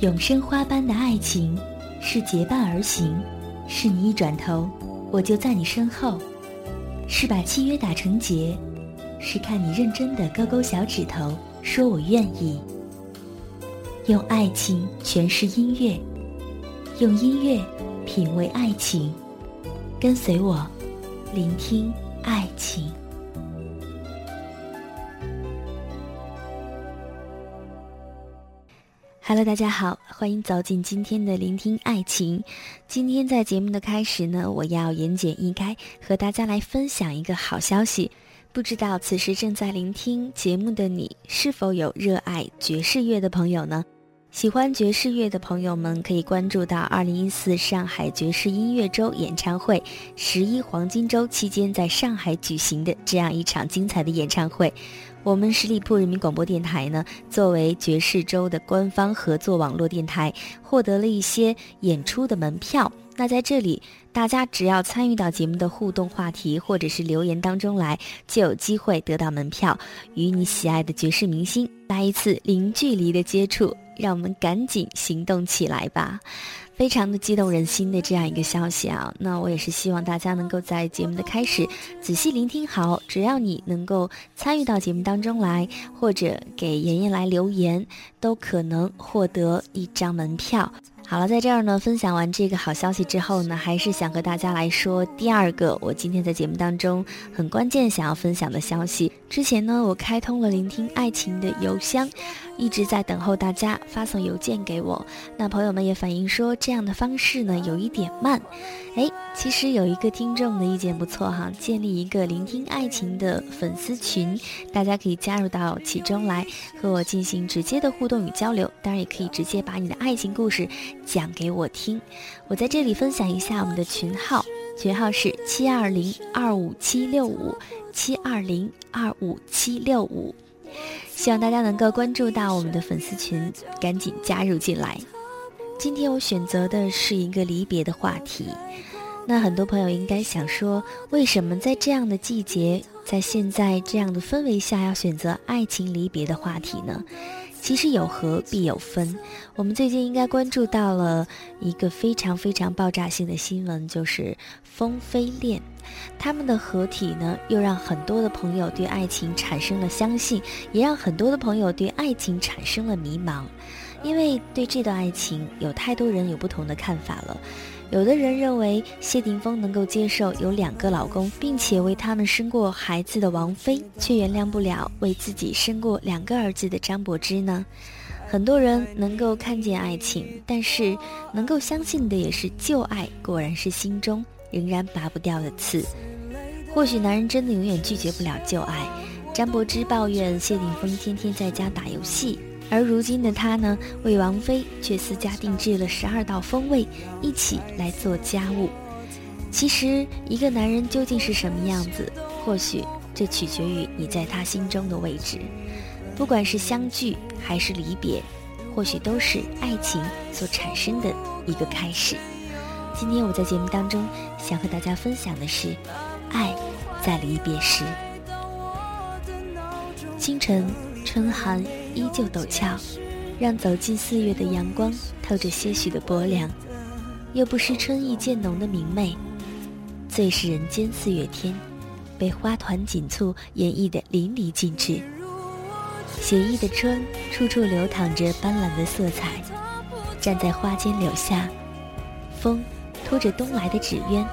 永生花般的爱情，是结伴而行，是你一转头，我就在你身后，是把契约打成结，是看你认真的勾勾小指头，说我愿意。用爱情诠释音乐，用音乐品味爱情，跟随我，聆听爱情。Hello，大家好，欢迎走进今天的聆听爱情。今天在节目的开始呢，我要言简意赅，和大家来分享一个好消息。不知道此时正在聆听节目的你，是否有热爱爵士乐的朋友呢？喜欢爵士乐的朋友们可以关注到二零一四上海爵士音乐周演唱会十一黄金周期间在上海举行的这样一场精彩的演唱会。我们十里铺人民广播电台呢，作为爵士周的官方合作网络电台，获得了一些演出的门票。那在这里，大家只要参与到节目的互动话题或者是留言当中来，就有机会得到门票，与你喜爱的爵士明星来一次零距离的接触。让我们赶紧行动起来吧！非常的激动人心的这样一个消息啊，那我也是希望大家能够在节目的开始仔细聆听好，只要你能够参与到节目当中来，或者给妍妍来留言，都可能获得一张门票。好了，在这儿呢，分享完这个好消息之后呢，还是想和大家来说第二个我今天在节目当中很关键想要分享的消息。之前呢，我开通了聆听爱情的邮箱，一直在等候大家发送邮件给我。那朋友们也反映说，这样的方式呢有一点慢。哎，其实有一个听众的意见不错哈，建立一个聆听爱情的粉丝群，大家可以加入到其中来，和我进行直接的互动与交流。当然，也可以直接把你的爱情故事。讲给我听，我在这里分享一下我们的群号，群号是七二零二五七六五七二零二五七六五，希望大家能够关注到我们的粉丝群，赶紧加入进来。今天我选择的是一个离别的话题，那很多朋友应该想说，为什么在这样的季节，在现在这样的氛围下，要选择爱情离别的话题呢？其实有合必有分，我们最近应该关注到了一个非常非常爆炸性的新闻，就是风飞恋，他们的合体呢，又让很多的朋友对爱情产生了相信，也让很多的朋友对爱情产生了迷茫，因为对这段爱情有太多人有不同的看法了。有的人认为谢霆锋能够接受有两个老公，并且为他们生过孩子的王菲，却原谅不了为自己生过两个儿子的张柏芝呢？很多人能够看见爱情，但是能够相信的也是旧爱，果然是心中仍然拔不掉的刺。或许男人真的永远拒绝不了旧爱。张柏芝抱怨谢霆锋天天在家打游戏。而如今的他呢，为王菲却私家定制了十二道风味，一起来做家务。其实，一个男人究竟是什么样子，或许这取决于你在他心中的位置。不管是相聚还是离别，或许都是爱情所产生的一个开始。今天我在节目当中想和大家分享的是，爱在离别时。清晨，春寒。依旧陡峭，让走进四月的阳光透着些许的薄凉，又不失春意渐浓的明媚。最是人间四月天，被花团锦簇演绎得淋漓尽致。写意的春，处处流淌着斑斓的色彩。站在花间柳下，风拖着东来的纸鸢，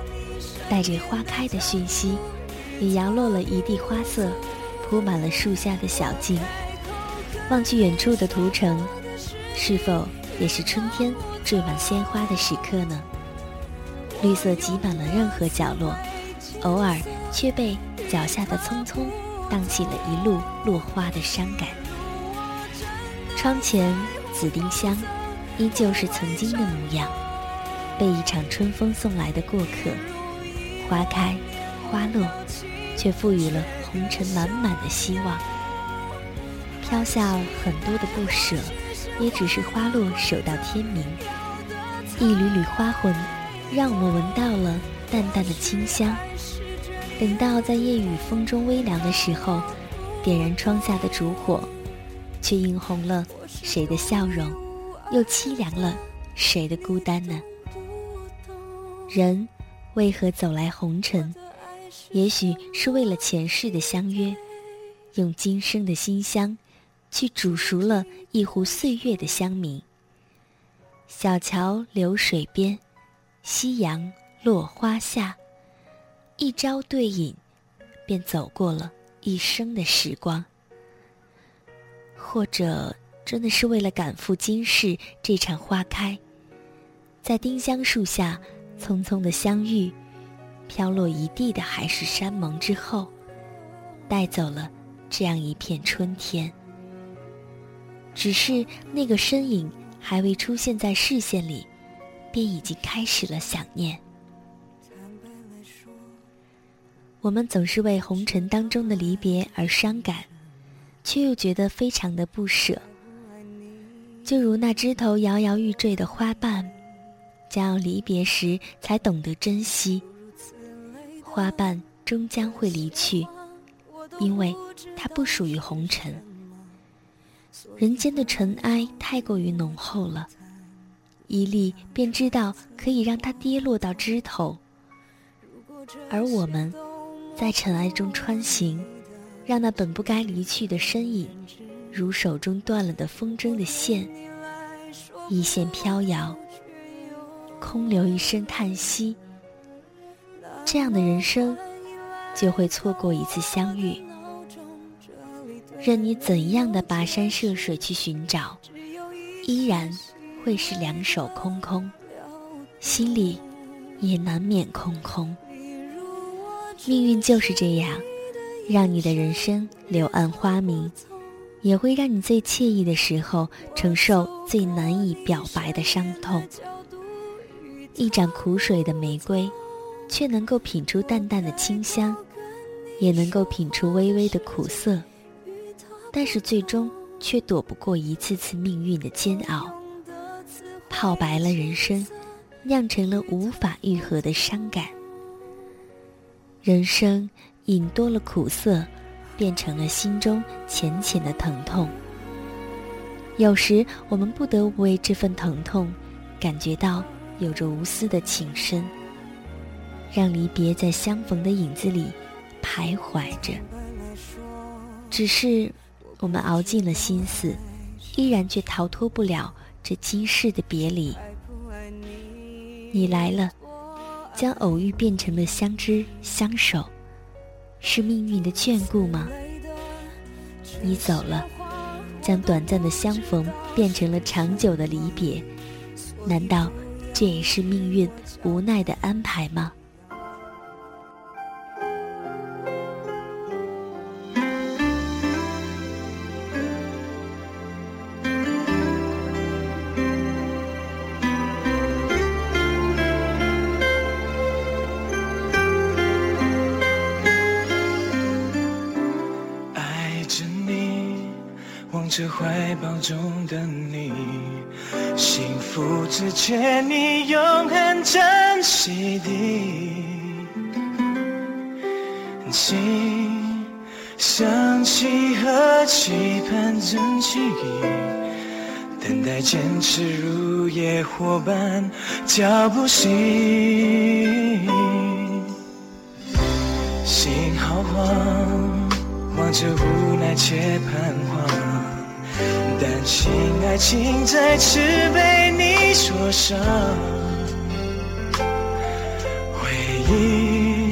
带着花开的讯息，也摇落了一地花色，铺满了树下的小径。望去远处的屠城，是否也是春天缀满鲜花的时刻呢？绿色挤满了任何角落，偶尔却被脚下的匆匆荡起了一路落花的伤感。窗前紫丁香，依旧是曾经的模样，被一场春风送来的过客。花开花落，却赋予了红尘满满的希望。飘下很多的不舍，也只是花落守到天明。一缕缕花魂，让我们闻到了淡淡的清香。等到在夜雨风中微凉的时候，点燃窗下的烛火，却映红了谁的笑容，又凄凉了谁的孤单呢？人为何走来红尘？也许是为了前世的相约，用今生的馨香，去煮熟了一壶岁月的香茗。小桥流水边，夕阳落花下，一朝对饮，便走过了一生的时光。或者。真的是为了赶赴今世这场花开，在丁香树下匆匆的相遇，飘落一地的海誓山盟之后，带走了这样一片春天。只是那个身影还未出现在视线里，便已经开始了想念。我们总是为红尘当中的离别而伤感，却又觉得非常的不舍。就如那枝头摇摇欲坠的花瓣，将要离别时才懂得珍惜。花瓣终将会离去，因为它不属于红尘。人间的尘埃太过于浓厚了，一粒便知道可以让它跌落到枝头。而我们，在尘埃中穿行，让那本不该离去的身影。如手中断了的风筝的线，一线飘摇，空留一声叹息。这样的人生，就会错过一次相遇。任你怎样的跋山涉水去寻找，依然会是两手空空，心里也难免空空。命运就是这样，让你的人生柳暗花明。也会让你最惬意的时候承受最难以表白的伤痛。一盏苦水的玫瑰，却能够品出淡淡的清香，也能够品出微微的苦涩，但是最终却躲不过一次次命运的煎熬，泡白了人生，酿成了无法愈合的伤感。人生饮多了苦涩。变成了心中浅浅的疼痛。有时我们不得不为这份疼痛，感觉到有着无私的情深，让离别在相逢的影子里徘徊着。只是我们熬尽了心思，依然却逃脱不了这今世的别离。你来了，将偶遇变成了相知相守。是命运的眷顾吗？你走了，将短暂的相逢变成了长久的离别，难道这也是命运无奈的安排吗？抱中的你，幸福只欠你永恒珍惜的情，想起和期盼真情意，等待坚持如野火般脚步行，心好慌，望着无奈且彷徨。担心爱情再次被你说伤，回忆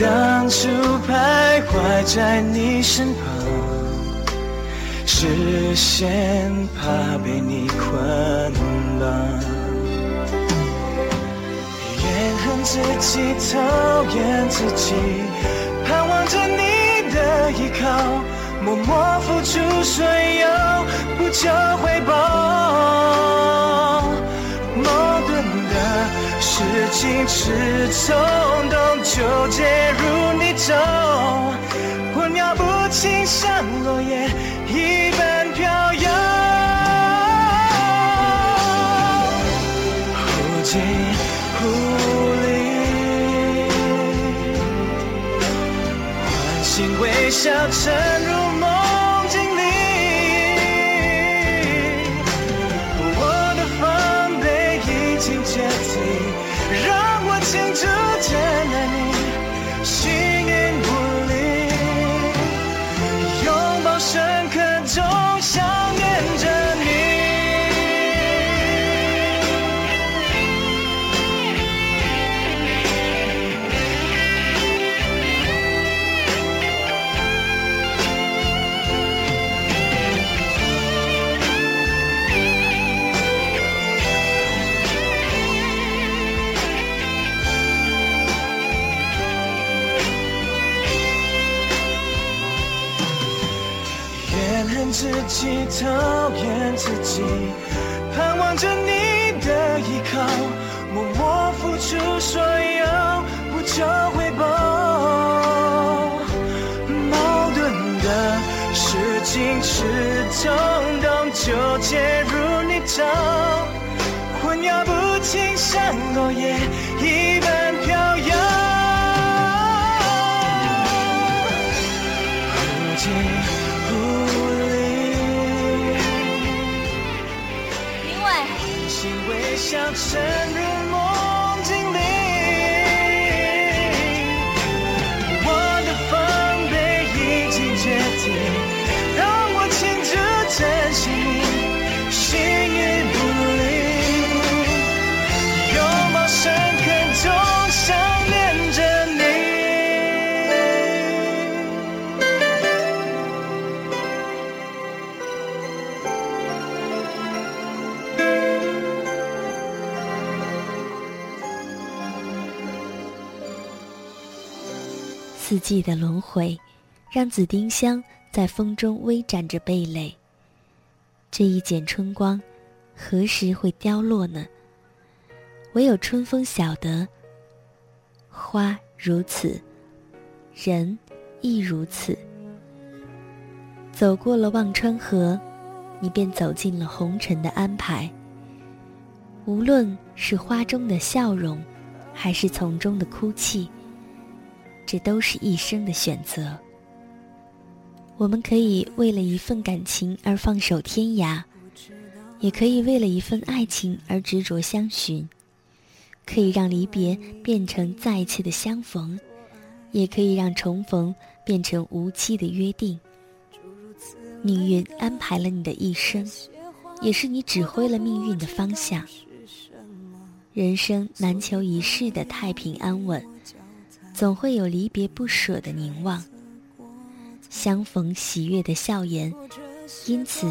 当初徘徊在你身旁，视线怕被你捆绑，怨恨自己，讨厌自己，盼望着你的依靠。默默付出所有，不求回报。矛盾的事情是冲动纠结如泥沼，我鸟不清像落叶一般飘摇。请微笑沉入梦境里。己，讨厌自己，盼望着你的依靠，默默付出所有，不求回报。矛盾的事情是冲动，纠结如泥沼，混淆不清，像落叶一般飘摇。四季的轮回，让紫丁香在风中微展着蓓蕾。这一剪春光，何时会凋落呢？唯有春风晓得。花如此，人亦如此。走过了忘川河，你便走进了红尘的安排。无论是花中的笑容，还是丛中的哭泣。这都是一生的选择。我们可以为了一份感情而放手天涯，也可以为了一份爱情而执着相寻。可以让离别变成再次的相逢，也可以让重逢变成无期的约定。命运安排了你的一生，也是你指挥了命运的方向。人生难求一世的太平安稳。总会有离别不舍的凝望，相逢喜悦的笑颜，因此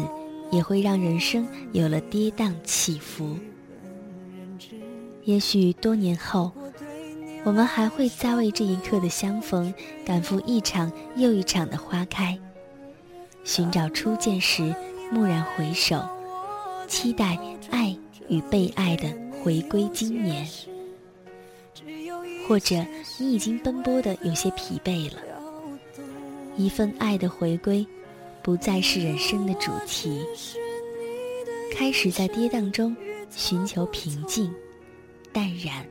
也会让人生有了跌宕起伏。也许多年后，我们还会再为这一刻的相逢，赶赴一场又一场的花开，寻找初见时蓦然回首，期待爱与被爱的回归今年。或者你已经奔波的有些疲惫了，一份爱的回归，不再是人生的主题。开始在跌宕中寻求平静、淡然。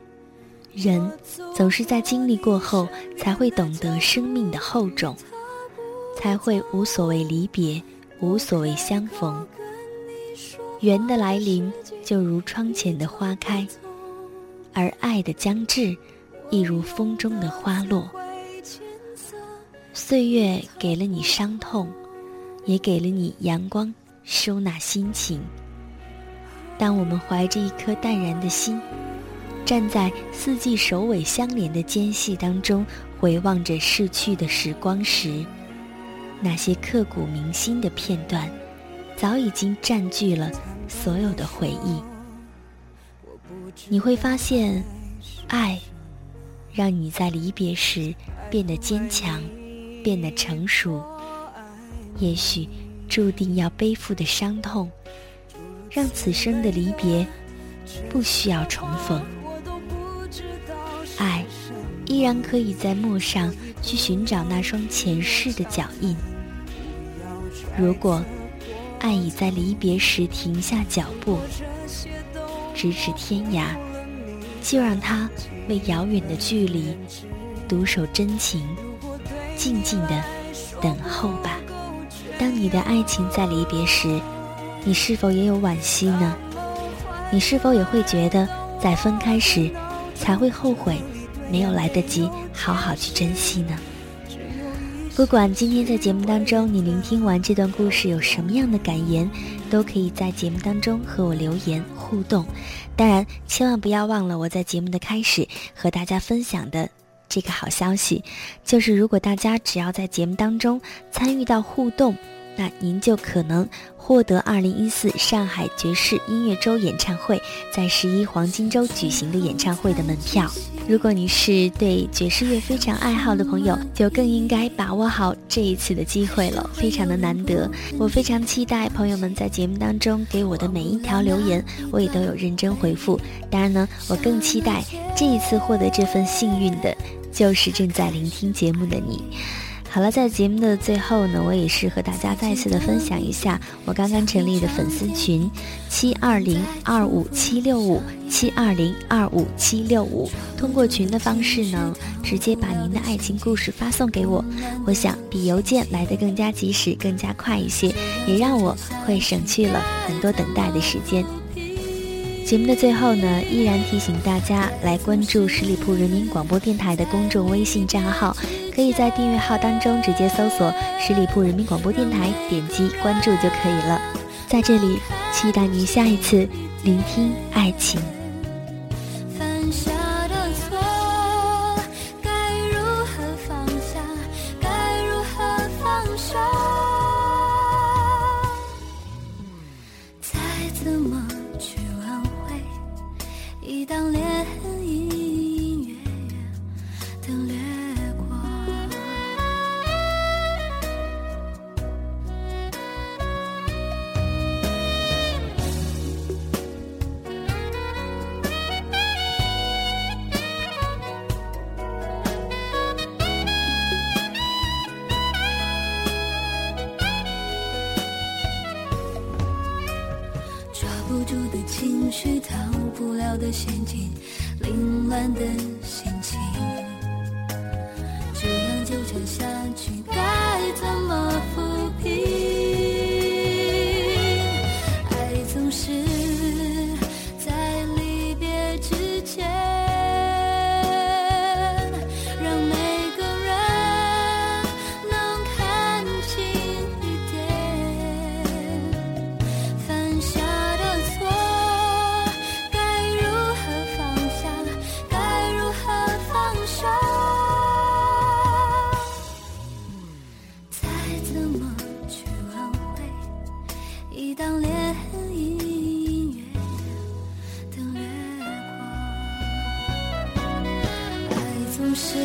人总是在经历过后，才会懂得生命的厚重，才会无所谓离别，无所谓相逢。缘的来临，就如窗前的花开，而爱的将至。一如风中的花落，岁月给了你伤痛，也给了你阳光，收纳心情。当我们怀着一颗淡然的心，站在四季首尾相连的间隙当中，回望着逝去的时光时，那些刻骨铭心的片段，早已经占据了所有的回忆。你会发现，爱。让你在离别时变得坚强，变得成熟。也许注定要背负的伤痛，让此生的离别不需要重逢。爱依然可以在陌上去寻找那双前世的脚印。如果爱已在离别时停下脚步，咫尺天涯。就让他为遥远的距离独守真情，静静的等候吧。当你的爱情在离别时，你是否也有惋惜呢？你是否也会觉得在分开时，才会后悔没有来得及好好去珍惜呢？不管今天在节目当中你聆听完这段故事有什么样的感言，都可以在节目当中和我留言互动。当然，千万不要忘了我在节目的开始和大家分享的这个好消息，就是如果大家只要在节目当中参与到互动，那您就可能。获得二零一四上海爵士音乐周演唱会在十一黄金周举行的演唱会的门票。如果你是对爵士乐非常爱好的朋友，就更应该把握好这一次的机会了，非常的难得。我非常期待朋友们在节目当中给我的每一条留言，我也都有认真回复。当然呢，我更期待这一次获得这份幸运的，就是正在聆听节目的你。好了，在节目的最后呢，我也是和大家再次的分享一下我刚刚成立的粉丝群，七二零二五七六五七二零二五七六五。通过群的方式呢，直接把您的爱情故事发送给我，我想比邮件来的更加及时、更加快一些，也让我会省去了很多等待的时间。节目的最后呢，依然提醒大家来关注十里铺人民广播电台的公众微信账号。可以在订阅号当中直接搜索“十里铺人民广播电台”，点击关注就可以了。在这里，期待你下一次聆听爱情。一道涟漪的月光。爱总是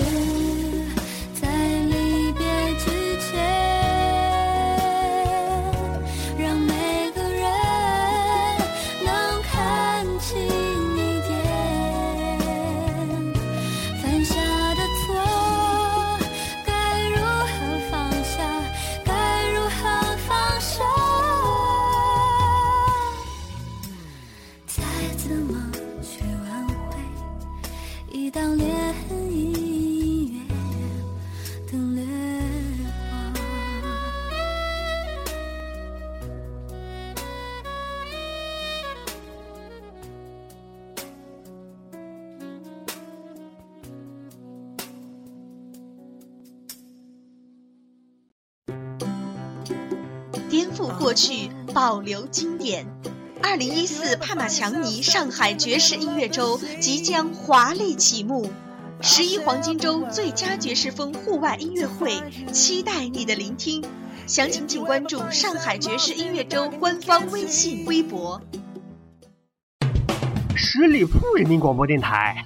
一道裂痕，隐约的掠过。颠覆过去，保留经典。二零一四帕马强尼上海爵士音乐周即将华丽启幕，十一黄金周最佳爵士风户外音乐会，期待你的聆听。详情请关注上海爵士音乐周官方微信、微博。十里铺人民广播电台。